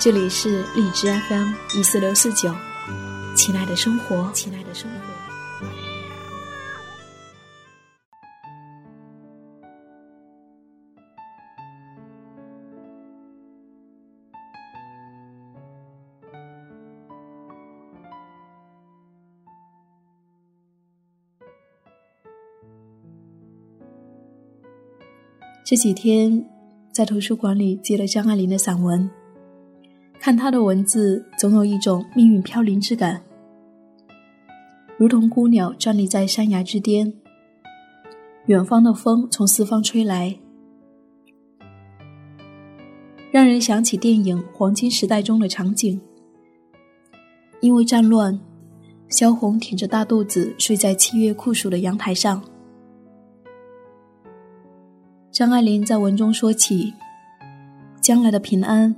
这里是荔枝 FM 一四六四九，亲爱的生活，亲爱的生活。这几天在图书馆里借了张爱玲的散文。看他的文字，总有一种命运飘零之感，如同孤鸟站立在山崖之巅，远方的风从四方吹来，让人想起电影《黄金时代》中的场景。因为战乱，萧红挺着大肚子睡在七月酷暑的阳台上。张爱玲在文中说起将来的平安。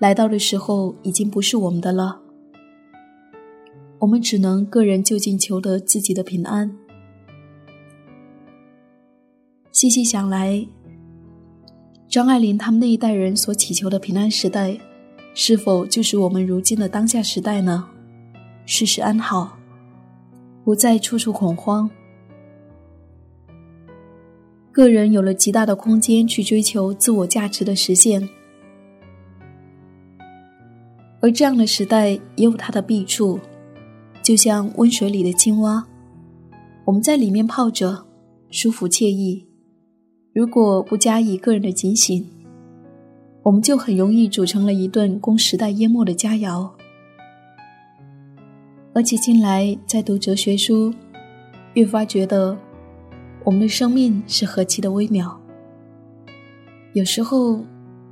来到的时候已经不是我们的了，我们只能个人就近求得自己的平安。细细想来，张爱玲他们那一代人所祈求的平安时代，是否就是我们如今的当下时代呢？世事安好，不再处处恐慌，个人有了极大的空间去追求自我价值的实现。而这样的时代也有它的弊处，就像温水里的青蛙，我们在里面泡着，舒服惬意。如果不加以个人的警醒，我们就很容易煮成了一顿供时代淹没的佳肴。而且近来在读哲学书，越发觉得我们的生命是何其的微妙。有时候，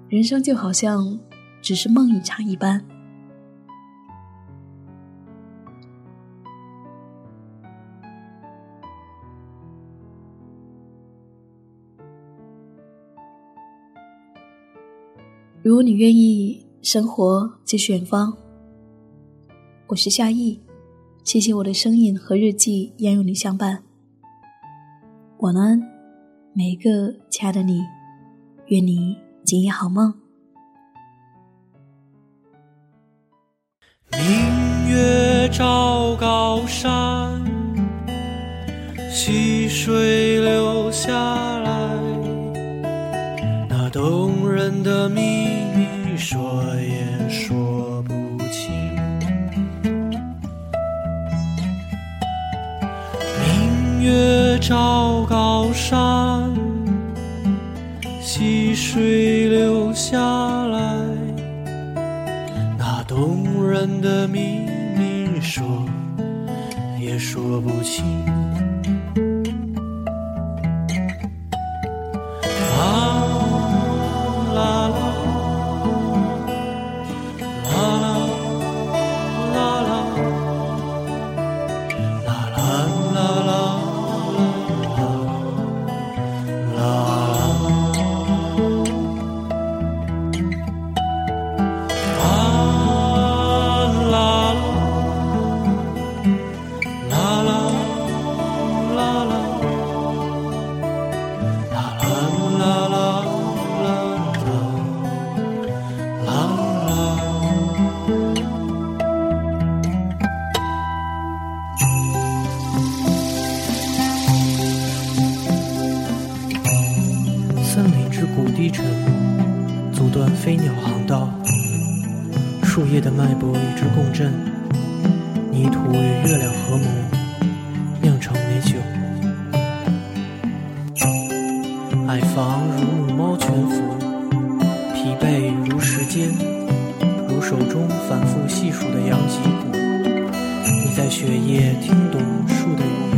人生就好像只是梦一场一般。如果你愿意，生活就是远方。我是夏意，谢谢我的声音和日记一样有你相伴。晚安，每一个亲爱的你，愿你今夜好梦。明月照高山，溪水流下来，动人的秘密。说也说不清，明月照高山，溪水流下来，那动人的秘密说也说不清。林之谷低沉，阻断飞鸟航道，树叶的脉搏与之共振，泥土与月亮合谋，酿成美酒。矮房如母猫蜷伏，疲惫如时间，如手中反复细数的阳脊骨。你在雪夜听懂树的语。